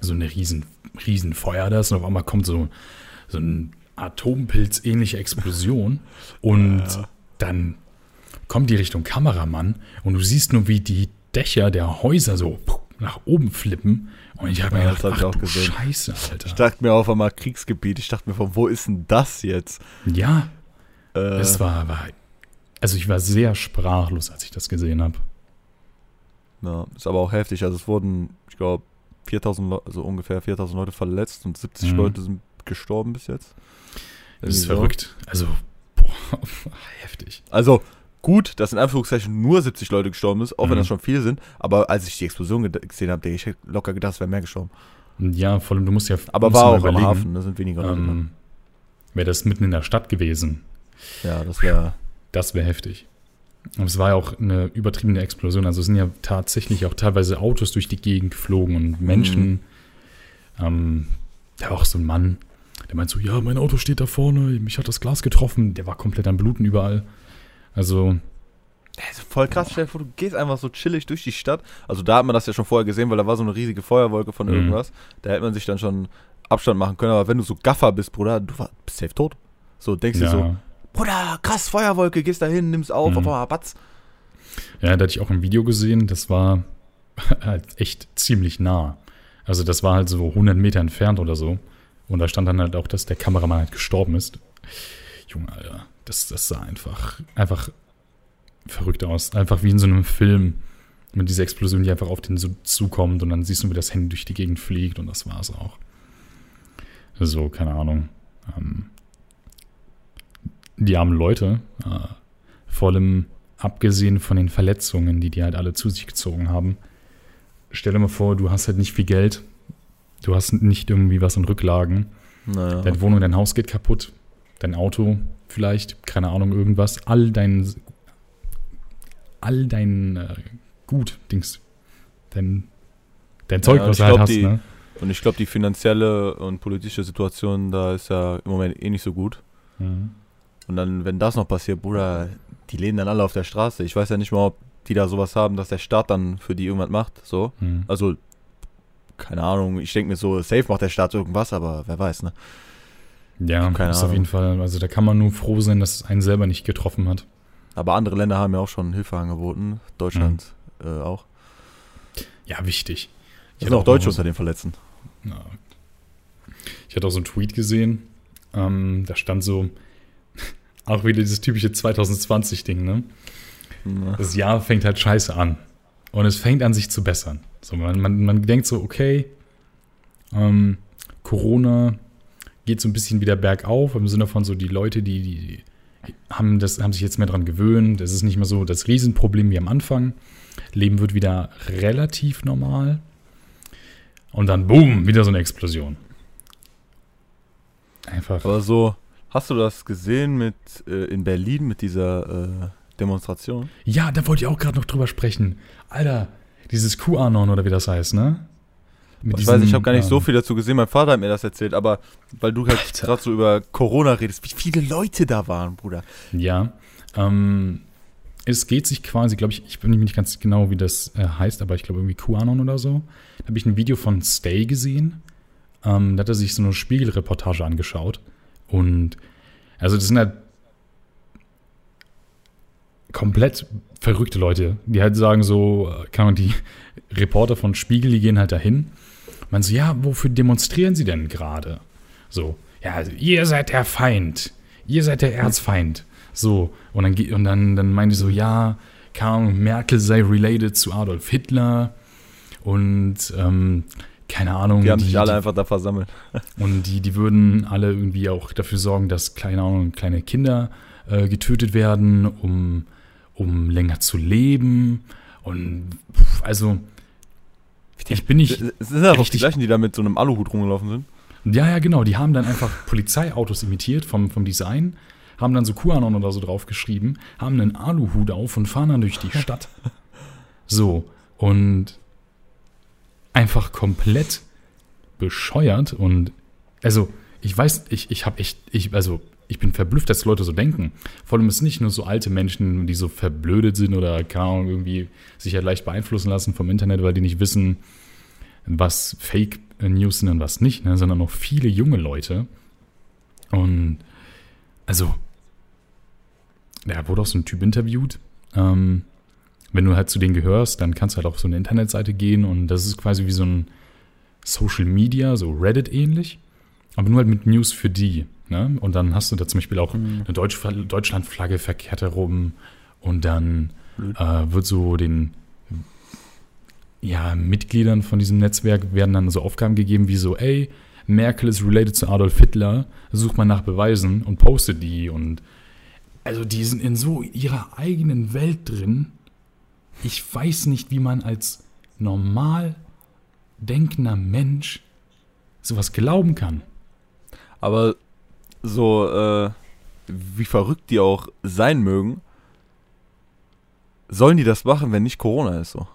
so eine riesen, riesen Feuer da ist und auf einmal kommt so, so ein Atompilz-ähnliche Explosion und Ja. dann kommt die Richtung Kameramann und du siehst nur, wie die Dächer der Häuser so nach oben flippen. Und ich habe mir Ja, gedacht, das ach auch gesehen. Scheiße, Alter. Ich dachte mir auf einmal Kriegsgebiet. Ich dachte mir, von wo ist denn das jetzt? ja, Äh, es war, war, also ich war sehr sprachlos, als ich das gesehen habe. ja, ist aber auch heftig. Also es wurden, ich glaube, 4000 Leute, also ungefähr 4000 Leute verletzt und 70 Mhm. Leute sind gestorben bis jetzt. Das ist so. verrückt. Also, boah, heftig. Also gut, dass in Anführungszeichen nur 70 Leute gestorben ist, auch wenn Mhm. das schon viele sind. Aber als ich die Explosion gesehen habe, ich hätte locker gedacht, es wären mehr gestorben. Ja, vor allem, du musst ja. Aber musst war auch am überlegen, Hafen, da sind weniger Leute. Ähm, Wäre das mitten in der Stadt gewesen, Ja, das wäre. Das wäre heftig. Und es war ja auch eine übertriebene Explosion. Also es sind ja tatsächlich auch teilweise Autos durch die Gegend geflogen und Menschen. Mhm. Ähm, da war auch so ein Mann, der meint so, ja, mein Auto steht da vorne, mich hat das Glas getroffen. Der war komplett am Bluten überall. Also, voll krass, stell dir vor, du gehst einfach so chillig durch die Stadt. Also da hat man das ja schon vorher gesehen, weil da war so eine riesige Feuerwolke von Mhm. irgendwas. Da hätte man sich dann schon Abstand machen können. Aber wenn du so Gaffer bist, Bruder, du bist safe tot. So denkst du so, ja. Bruder, krass, Feuerwolke, gehst da hin, nimm's auf, Mhm. auf einmal batz. Ja, da hatte ich auch ein Video gesehen, das war halt echt ziemlich nah. Also das war halt so 100 Meter entfernt oder so. Und da stand dann halt auch, dass der Kameramann halt gestorben ist. Junge, Alter, das, das sah einfach, einfach verrückt aus. Einfach wie in so einem Film mit dieser Explosion, die einfach auf den so zukommt und dann siehst du, wie das Handy durch die Gegend fliegt und das war's auch. So, keine Ahnung. Ähm, die armen Leute, äh, vor allem abgesehen von den Verletzungen, die die halt alle zu sich gezogen haben. Stell dir mal vor, du hast halt nicht viel Geld, du hast nicht irgendwie was an Rücklagen, Naja. deine Wohnung, dein Haus geht kaputt, dein Auto vielleicht, keine Ahnung, irgendwas, all dein, all dein äh, Gut, Dings, dein, dein Zeug, Ja, was du halt hast, die- ne? Und ich glaube, die finanzielle und politische Situation da ist ja im Moment eh nicht so gut. Mhm. Und dann, wenn das noch passiert, Bruder, die leben dann alle auf der Straße. Ich weiß ja nicht mal, ob die da sowas haben, dass der Staat dann für die irgendwas macht. So. Mhm. Also, keine Ahnung, ich denke mir so, safe macht der Staat irgendwas, aber wer weiß, ne? Ja, keine ist auf Ahnung. jeden Fall, also da kann man nur froh sein, dass es einen selber nicht getroffen hat. Aber andere Länder haben ja auch schon Hilfe angeboten. Deutschland äh, auch. Ja, wichtig. Hatte sind auch auch Deutsche unter den Verletzten. Ja. Ich hatte auch so einen Tweet gesehen, ähm, da stand so, auch wieder dieses typische 2020-Ding, ne? Ja. Das Jahr fängt halt scheiße an. Und es fängt an, sich zu bessern. So, man, man, man denkt so, okay, ähm, Corona geht so ein bisschen wieder bergauf, im Sinne von so, die Leute, die, die haben, das, haben sich jetzt mehr dran gewöhnt. Es ist nicht mehr so das Riesenproblem wie am Anfang. Leben wird wieder relativ normal. Und dann, boom, wieder so eine Explosion. Einfach. Aber so, hast du das gesehen mit äh, in Berlin mit dieser äh, Demonstration? Ja, da wollte ich auch gerade noch drüber sprechen. Alter, dieses QAnon oder wie das heißt, ne? Mit ich weiß, ich diesem, habe gar nicht so ähm, viel dazu gesehen. Mein Vater hat mir das erzählt, aber weil du halt gerade so über Corona redest, wie viele Leute da waren, Bruder. Ja. Ähm, es geht sich quasi, glaube ich, ich bin mir nicht ganz genau, wie das äh, heißt, aber ich glaube irgendwie QAnon oder so. Da habe ich ein Video von Stay gesehen. Ähm, da hat er sich so eine Spiegelreportage angeschaut. Und also das sind halt komplett verrückte Leute, die halt sagen so, äh, keine Ahnung, die Reporter von Spiegel, die gehen halt dahin. Man so, ja, wofür demonstrieren sie denn gerade? So, ja, also, ihr seid der Feind. Ihr seid der Erzfeind. So, und dann, und dann, dann meinen die so, ja, Merkel sei related zu Adolf Hitler. Und, ähm, keine Ahnung. Die haben sich alle die, einfach da versammelt. und die, die würden alle irgendwie auch dafür sorgen, dass keine Ahnung, kleine Kinder äh, getötet werden, um, um länger zu leben. Und pff, also, ich bin nicht. Es sind ja auch die gleichen, die da mit so einem Aluhut rumgelaufen sind. Ja, ja, genau. Die haben dann einfach Polizeiautos imitiert vom, vom Design, haben dann so QAnon oder so draufgeschrieben, haben einen Aluhut auf und fahren dann durch die Stadt. So, und einfach komplett bescheuert und also ich weiß, ich, ich habe echt, ich, also ich bin verblüfft, dass Leute so denken. Vor allem es sind nicht nur so alte Menschen, die so verblödet sind oder keine Ahnung, irgendwie sich halt leicht beeinflussen lassen vom Internet, weil die nicht wissen, was Fake News sind und was nicht, ne, sondern auch viele junge Leute. Und also, da wurde auch so ein Typ interviewt. Ähm, wenn du halt zu denen gehörst, dann kannst du halt auf so eine Internetseite gehen und das ist quasi wie so ein Social Media, so Reddit ähnlich, aber nur halt mit News für die. Ne? Und dann hast du da zum Beispiel auch Mhm. eine Deutsch Deutschlandflagge verkehrt herum und dann äh, wird so den ja, Mitgliedern von diesem Netzwerk werden dann so Aufgaben gegeben wie so, ey, Merkel ist related zu Adolf Hitler, such mal nach Beweisen und poste die und also die sind in so ihrer eigenen Welt drin. Ich weiß nicht, wie man als normal denkender Mensch sowas glauben kann. Aber so, äh, wie verrückt die auch sein mögen, sollen die das machen, wenn nicht Corona ist so?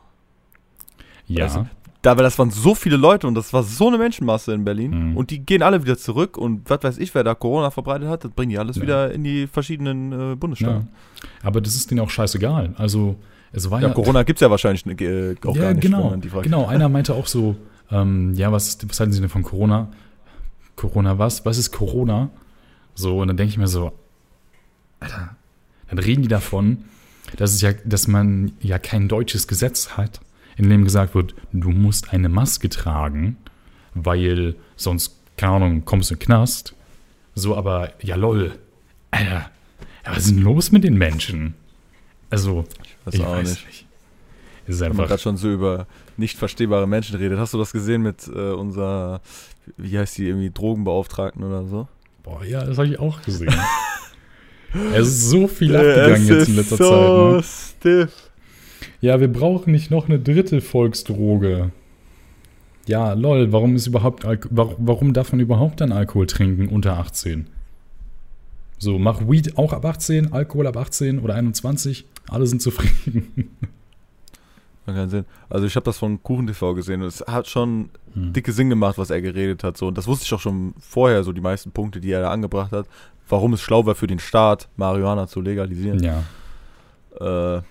Ja, Also, Da, weil das waren so viele Leute und das war so eine Menschenmasse in Berlin Mhm. und die gehen alle wieder zurück und was weiß ich, wer da Corona verbreitet hat, das bringen die alles Ja. wieder in die verschiedenen äh, ja. Bundesstaaten. Aber das ist denen auch scheißegal. Also es war Ja, ja, Corona gibt es ja wahrscheinlich äh, auch ja, gar nicht. genau, genau. Einer meinte auch so, ähm, ja, was, was halten Sie denn von Corona? Corona was? Was ist Corona? So, und dann denke ich mir so, Alter, dann reden die davon, dass es ja, dass man ja kein deutsches Gesetz hat, in dem gesagt wird, du musst eine Maske tragen, weil sonst, keine Ahnung, kommst du in den Knast. So, aber ja lol. Alter, ja, was ist denn los mit den Menschen? Also, Weiß ich auch weiß nicht. nicht. Es ist Wenn man gerade schon so über nicht verstehbare Menschen redet. Hast du das gesehen mit äh, unserer, wie heißt die, irgendwie Drogenbeauftragten oder so? Boah, ja, das habe ich auch gesehen. es ist so viel abgegangen jetzt in letzter so Zeit. Ne? stiff. Ja, wir brauchen nicht noch eine dritte Volksdroge. Ja, lol, warum ist überhaupt Alk warum, warum darf man überhaupt dann Alkohol trinken unter 18? So, mach Weed auch ab 18, Alkohol ab 18 oder 21, alle sind zufrieden. Man kann sehen. Also ich habe das von Kuchen TV gesehen und es hat schon Hm. dicke Sinn gemacht, was er geredet hat. So. Und das wusste ich auch schon vorher, so die meisten Punkte, die er da angebracht hat. Warum es schlau war für den Staat, Marihuana zu legalisieren. Ja, Äh,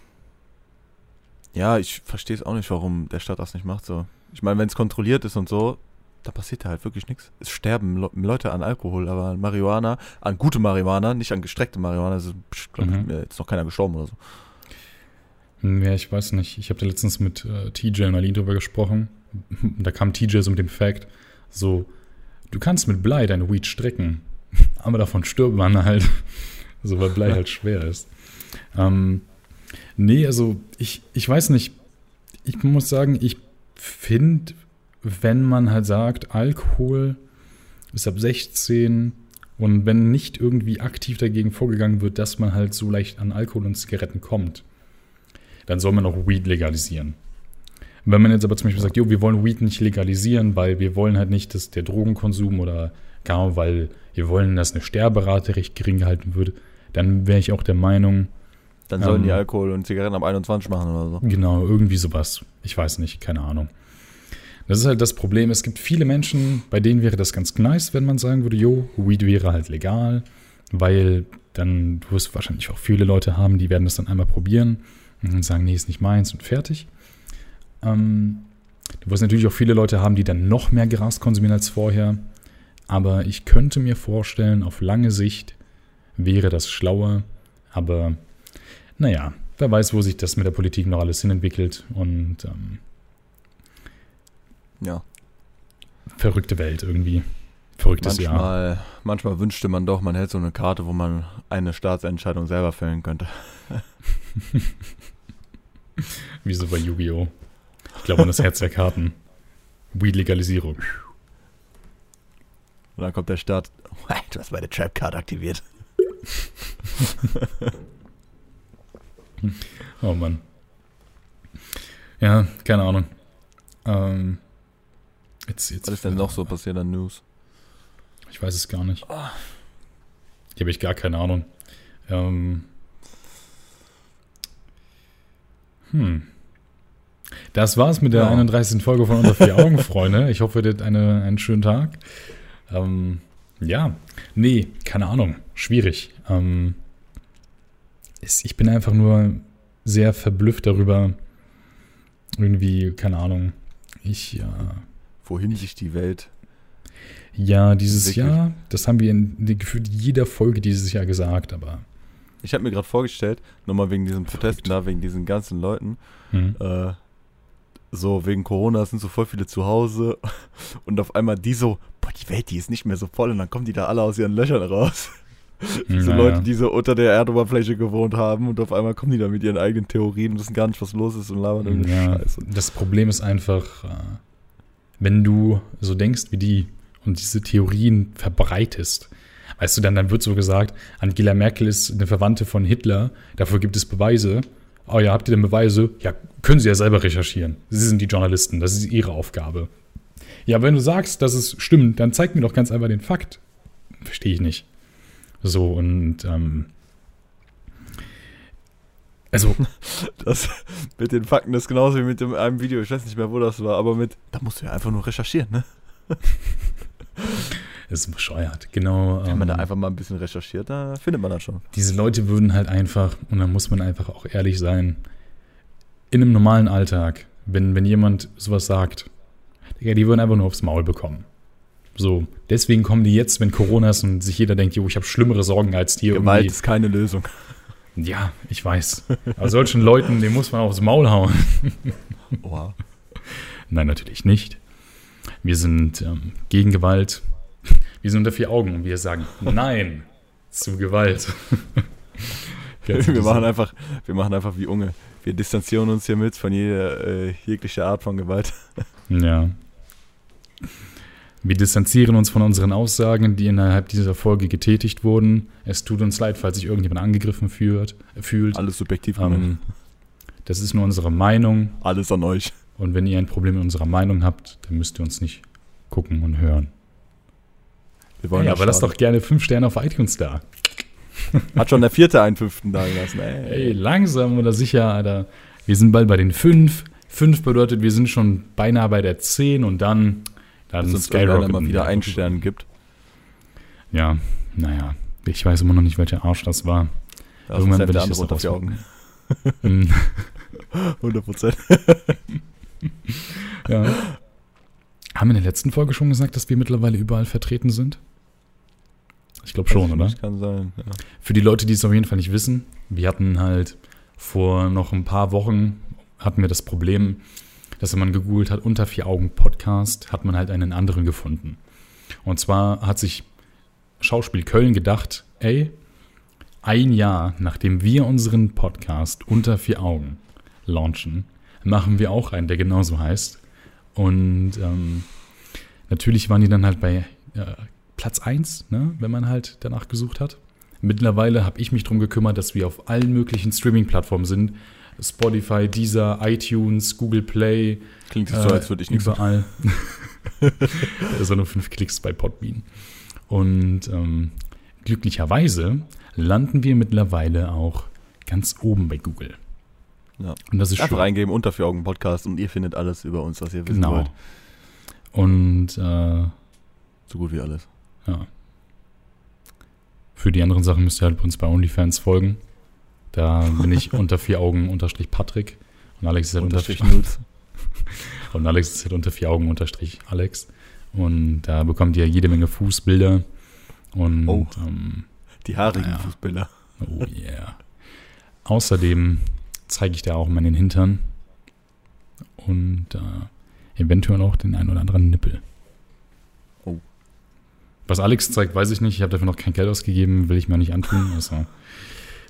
ja, ich verstehe es auch nicht, warum der Staat das nicht macht. So. Ich meine, wenn es kontrolliert ist und so, da passiert da halt wirklich nichts. Es sterben Le Leute an Alkohol, aber an Marihuana, an gute Marihuana, nicht an gestreckte Marihuana, ist, glaube ich, Mhm. jetzt noch keiner gestorben oder so. Hm, Ja, ich weiß nicht. Ich habe da letztens mit äh, TJ und Marlene drüber gesprochen. Da kam TJ so mit dem Fact, so, du kannst mit Blei deine Weed strecken, aber davon stirbt man halt. So, weil Blei halt schwer ist. Ähm, nee, also ich, ich weiß nicht. Ich muss sagen, ich finde, wenn man halt sagt, Alkohol ist ab 16 und wenn nicht irgendwie aktiv dagegen vorgegangen wird, dass man halt so leicht an Alkohol und Zigaretten kommt, dann soll man auch Weed legalisieren. Wenn man jetzt aber zum Beispiel sagt, jo, wir wollen Weed nicht legalisieren, weil wir wollen halt nicht, dass der Drogenkonsum oder gar weil wir wollen, dass eine Sterberate recht gering gehalten wird, dann wäre ich auch der Meinung, Dann sollen Ähm. die Alkohol und Zigaretten ab 21 machen oder so. genau, irgendwie sowas. Ich weiß nicht, keine Ahnung. Das ist halt das Problem. Es gibt viele Menschen, bei denen wäre das ganz nice, wenn man sagen würde, jo, Weed wäre halt legal, weil dann, du wirst wahrscheinlich auch viele Leute haben, die werden das dann einmal probieren und sagen, nee, ist nicht meins und fertig. Ähm, du wirst natürlich auch viele Leute haben, die dann noch mehr Gras konsumieren als vorher. Aber ich könnte mir vorstellen, auf lange Sicht wäre das schlauer. Aber naja, wer weiß, wo sich das mit der Politik noch alles hinentwickelt. Und ähm, Ja. verrückte Welt irgendwie. Verrücktes Jahr. Manchmal, manchmal wünschte man doch, man hätte so eine Karte, wo man eine Staatsentscheidung selber fällen könnte. Wie so bei Yu-Gi-Oh! Ich glaube an das Herz der Karten. Weed-Legalisierung. Und dann kommt der Staat, du hast meine Trap-Card aktiviert. Oh Mann. Ja, keine Ahnung. Ähm, jetzt, jetzt, Was ist denn noch so passiert an News? Ich weiß es gar nicht. Hier habe ich gar keine Ahnung. Ähm, hm. Das war's mit der Ja. 31. Folge von Unter vier Augen, Freunde. Ich hoffe, ihr hattet eine, einen schönen Tag. Ähm, ja, nee, keine Ahnung. Schwierig. Ähm, ich bin einfach nur sehr verblüfft darüber. Irgendwie, keine Ahnung. Ich, ja. Wohin sich die Welt Ja, dieses Wirklich? Jahr, das haben wir in, in gefühlt jeder Folge dieses Jahr gesagt, aber. Ich habe mir gerade vorgestellt, nochmal wegen diesen Protesten da, wegen diesen ganzen Leuten, Hm. äh, so wegen Corona sind so voll viele zu Hause und auf einmal die so, boah, die Welt, die ist nicht mehr so voll und dann kommen die da alle aus ihren Löchern raus. Diese Naja. Leute, die so unter der Erdoberfläche gewohnt haben und auf einmal kommen die da mit ihren eigenen Theorien und wissen gar nicht, was los ist und labern irgendeine Ja, Scheiße. das Problem ist einfach, äh, wenn du so denkst wie die und diese Theorien verbreitest, weißt du, dann, dann wird so gesagt, Angela Merkel ist eine Verwandte von Hitler, dafür gibt es Beweise. Oh ja, habt ihr denn Beweise? Ja, können Sie ja selber recherchieren. Sie sind die Journalisten, das ist Ihre Aufgabe. Ja, wenn du sagst, dass es stimmt, dann zeig mir doch ganz einfach den Fakt. Verstehe ich nicht. So, und ähm, also, Das mit den Fakten ist genauso wie mit dem einem Video, ich weiß nicht mehr, wo das war, aber mit, da musst du ja einfach nur recherchieren, ne? es ist bescheuert. Genau. Wenn man da ähm, einfach mal ein bisschen recherchiert, da findet man das schon. diese Leute würden halt einfach, und da muss man einfach auch ehrlich sein, in einem normalen Alltag, wenn, wenn jemand sowas sagt, Digga, die würden einfach nur aufs Maul bekommen. So, deswegen kommen die jetzt, wenn Corona ist und sich jeder denkt, jo, ich habe schlimmere Sorgen als die Gewalt irgendwie. ist keine Lösung. Ja, ich weiß. Aber solchen Leuten, denen muss man aufs Maul hauen. Oha. Nein, natürlich nicht. Wir sind ähm, gegen Gewalt. Wir sind unter vier Augen und wir sagen Nein zu Gewalt. Wir machen einfach, wir machen einfach wie Unge. Wir distanzieren uns hiermit von jeder äh, jeglicher Art von Gewalt. Ja. Wir distanzieren uns von unseren Aussagen, die innerhalb dieser Folge getätigt wurden. Es tut uns leid, falls sich irgendjemand angegriffen fühlt. fühlt. Alles subjektiv. Ähm, das ist nur unsere Meinung. Alles an euch. Und wenn ihr ein Problem mit unserer Meinung habt, dann müsst ihr uns nicht gucken und hören. Wir wollen das aber lasst doch gerne fünf Sterne auf iTunes da. Hat schon der vierte einen fünften da gelassen. Ey. Ey, langsam oder sicher, Alter. Wir sind bald bei den fünf. Fünf bedeutet, wir sind schon beinahe bei der zehn und dann, dann Dass uns irgendeiner mal wieder einen Stern gibt. Ja, naja. Ich weiß immer noch nicht, welcher Arsch das war. Da Irgendwann ist will ich das unter die Augen. Hm, 100 Prozent. ja. Haben wir in der letzten Folge schon gesagt, dass wir mittlerweile überall vertreten sind? Ich glaube schon, oder? Das kann sein. Ja. Für die Leute, die es auf jeden Fall nicht wissen, wir hatten halt vor noch ein paar Wochen hatten wir das Problem, dass wenn man gegoogelt hat, unter vier Augen Podcast, hat man halt einen anderen gefunden. Und zwar hat sich Schauspiel Köln gedacht, ey, ein Jahr nachdem wir unseren Podcast unter vier Augen launchen, machen wir auch einen, der genauso heißt. Und ähm, natürlich waren die dann halt bei äh, Platz 1, ne, wenn man halt danach gesucht hat. Mittlerweile habe ich mich darum gekümmert, dass wir auf allen möglichen Streaming-Plattformen sind. Spotify, Deezer, iTunes, Google Play, Klingt jetzt so, als würde ich nichts überall. ist nur fünf Klicks bei Podbean. Und ähm, glücklicherweise landen wir mittlerweile auch ganz oben bei Google. Ja. Und das ist Einfach schön. eingeben, unter vier Augen Podcast und ihr findet alles über uns, was ihr wissen Genau. wollt. Und äh, So gut wie alles. ja. Für die anderen Sachen müsst ihr halt uns bei OnlyFans folgen. Da bin ich unter vier Augen unterstrich Patrick. Und Alex ist halt unter Unterstrich vier, Nudes. und Alex ist halt unter vier Augen unterstrich Alex. Und da bekommt ihr jede Menge Fußbilder. Und Oh. ähm, Die haarigen Naja. Fußbilder. Oh yeah. Außerdem zeige ich da auch meinen Hintern und äh, eventuell auch den einen oder anderen Nippel. Oh. Was Alex zeigt, weiß ich nicht. Ich habe dafür noch kein Geld ausgegeben, will ich mir nicht antun. Also,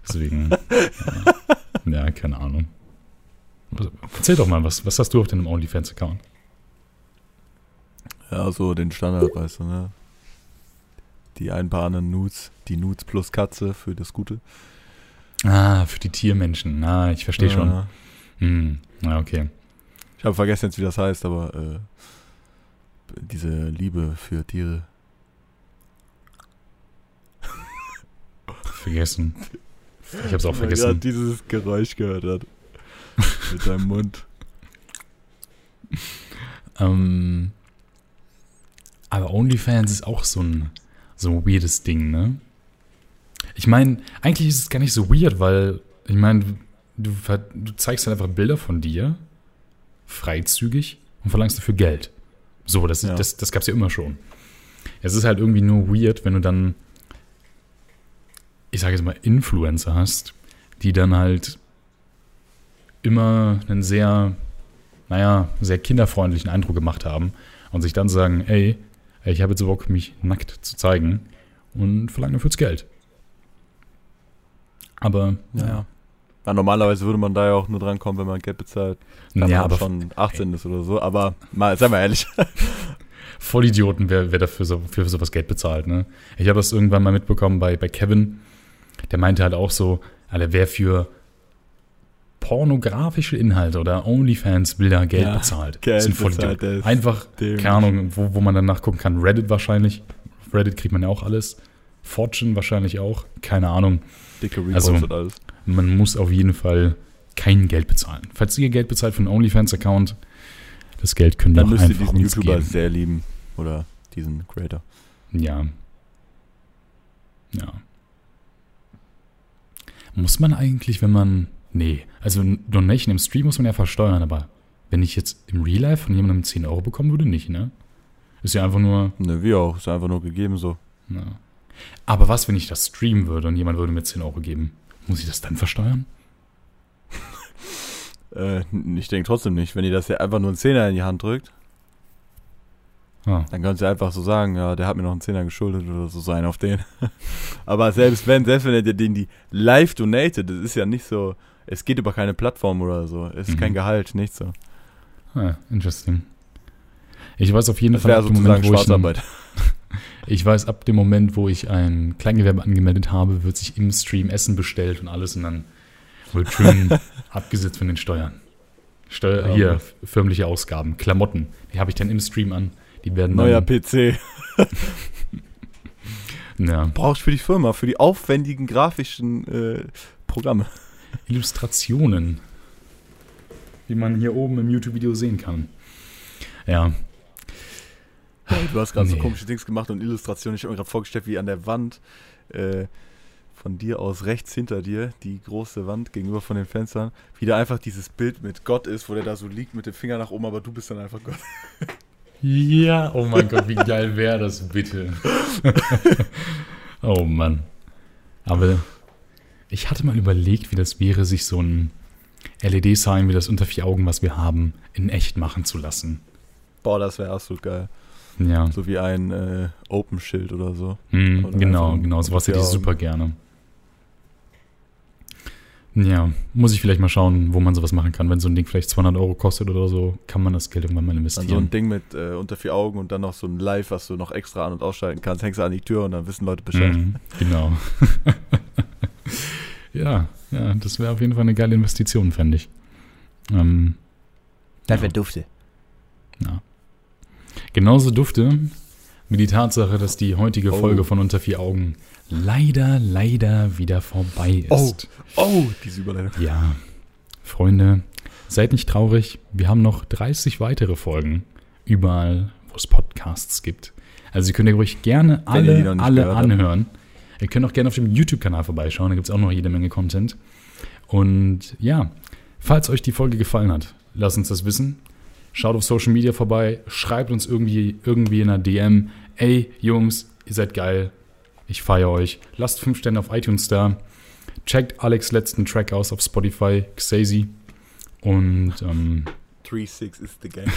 deswegen, ja, ja, keine Ahnung. Was- Erzähl doch mal, was, was hast du auf deinem OnlyFans-Account? Ja, so den Standard, weißt du, ne? Die ein paar anderen Nudes. Die Nudes plus Katze für das Gute. Ah, für die Tiermenschen. Ah, ich verstehe schon. Ja. Hm, na, okay. Ich habe vergessen jetzt, wie das heißt, aber äh, diese Liebe für Tiere. Vergessen. Ich hab's auch vergessen. gerade dieses Geräusch gehört hat. Mit seinem Mund. Ähm, aber OnlyFans ist auch so ein, so ein weirdes Ding, ne? Ich meine, eigentlich ist es gar nicht so weird, weil, ich meine, du, du zeigst halt einfach Bilder von dir, freizügig, und verlangst dafür Geld. So, das, Ja. das, das gab's ja immer schon. es ist halt irgendwie nur weird, wenn du dann, ich sage jetzt mal, Influencer hast, die dann halt immer einen sehr, naja, sehr kinderfreundlichen Eindruck gemacht haben und sich dann sagen, ey, ich habe jetzt Bock, mich nackt zu zeigen und verlange dafür Geld. Aber, Ja. ja. normalerweise würde man da ja auch nur drankommen, wenn man Geld bezahlt. Wenn ja, man aber schon 18 ist oder so. Aber mal, sei mal ehrlich. Vollidioten, wer, wer dafür so, für sowas Geld bezahlt. Ne? Ich habe das irgendwann mal mitbekommen bei, bei Kevin. Der meinte halt auch so, Alter, wer für pornografische Inhalte oder OnlyFans-Bilder Geld Ja, bezahlt. Geld sind bezahlt, Vollidioten. der ist Einfach, keine Ahnung, wo, wo man dann nachgucken kann. Reddit wahrscheinlich. Auf Reddit kriegt man ja auch alles. Fortune wahrscheinlich auch. Keine Ahnung. Dicke Also- Repost und alles. Man muss auf jeden Fall kein Geld bezahlen. Falls ihr Geld bezahlt für einen OnlyFans-Account, das Geld könnt ihr Dann auch müsst ihr einfach diesen uns YouTuber geben. sehr lieben. Oder diesen Creator. Ja. Ja. Muss man eigentlich, wenn man. Nee, also Donation im Stream muss man ja versteuern, aber wenn ich jetzt im Real Life von jemandem 10 Euro bekommen würde, nicht, ne? Ist ja einfach nur. Ne, wie auch. Ist einfach nur gegeben so. Ja. Aber was, wenn ich das streamen würde und jemand würde mir 10 Euro geben? Muss ich das dann versteuern? Äh, ich denke trotzdem nicht. Wenn ihr das ja einfach nur einen Zehner in die Hand drückt, Ah, dann könnt ihr einfach so sagen, ja, der hat mir noch einen Zehner geschuldet oder so sein auf den. Aber selbst wenn, selbst wenn er dir den die live donatet, das ist ja nicht so, es geht über keine Plattform oder so. Es ist Mhm. kein Gehalt, nichts so. ah interesting. Ich weiß auf jeden Das Fall, ab dem Moment, wo ich, ich weiß, ab dem Moment, wo ich ein Kleingewerbe angemeldet habe, wird sich im Stream Essen bestellt und alles und dann wird schön abgesetzt von den Steuern. Steuer, hier, firmliche Ausgaben, Klamotten, die habe ich dann im Stream an. Die werden Neuer PC. ja, Brauchst für die Firma, für die aufwendigen grafischen äh, Programme. Illustrationen, wie man hier oben im YouTube-Video sehen kann. Ja, Du hast gerade so Nee. komische Dings gemacht und Illustrationen. Ich habe mir gerade vorgestellt, wie an der Wand äh, von dir aus rechts hinter dir, die große Wand gegenüber von den Fenstern, wie da einfach dieses Bild mit Gott ist, wo der da so liegt mit dem Finger nach oben, aber du bist dann einfach Gott. Ja, oh mein Gott, wie geil wäre das bitte. oh Mann. Aber ich hatte mal überlegt, wie das wäre, sich so ein LED-Sign wie das unter vier Augen, was wir haben, in echt machen zu lassen. Boah, das wäre absolut geil. Ja, So wie ein äh, Open-Schild oder so. hm, Oder genau, einfach genau, sowas hätte ich super gerne. Ja, muss ich vielleicht mal schauen, wo man sowas machen kann. Wenn so ein Ding vielleicht 200 Euro kostet oder so, kann man das Geld irgendwann mal Dann investieren. so ein Ding mit äh, unter vier Augen und dann noch so ein Live, was du noch extra an- und ausschalten kannst. Hängst du an die Tür und dann wissen Leute Bescheid. Mhm, genau. ja, ja, das wäre auf jeden Fall eine geile Investition, fände ich. Ähm, Das Ja. wäre dufte. ja. Genauso dufte wie die Tatsache, dass die heutige Oh. Folge von Unter vier Augen leider, leider wieder vorbei ist. Oh, diese Überleitung. Ja, Freunde, seid nicht traurig. Wir haben noch 30 weitere Folgen überall, wo es Podcasts gibt. Also ihr könnt ihr ruhig gerne alle, alle anhören. Ihr könnt auch gerne auf dem YouTube-Kanal vorbeischauen, da gibt es auch noch jede Menge Content. Und ja, falls euch die Folge gefallen hat, lasst uns das wissen. Schaut auf Social Media vorbei, schreibt uns irgendwie, irgendwie in einer DM, ey Jungs, ihr seid geil, ich feiere euch. Lasst 5 Sterne auf iTunes da. Checkt Alex letzten Track aus auf Spotify, Xazy. Und ähm, 3-6 is the game.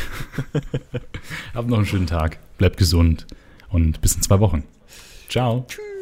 habt noch einen schönen Tag. Bleibt gesund und bis in zwei Wochen. Ciao. Tschüss.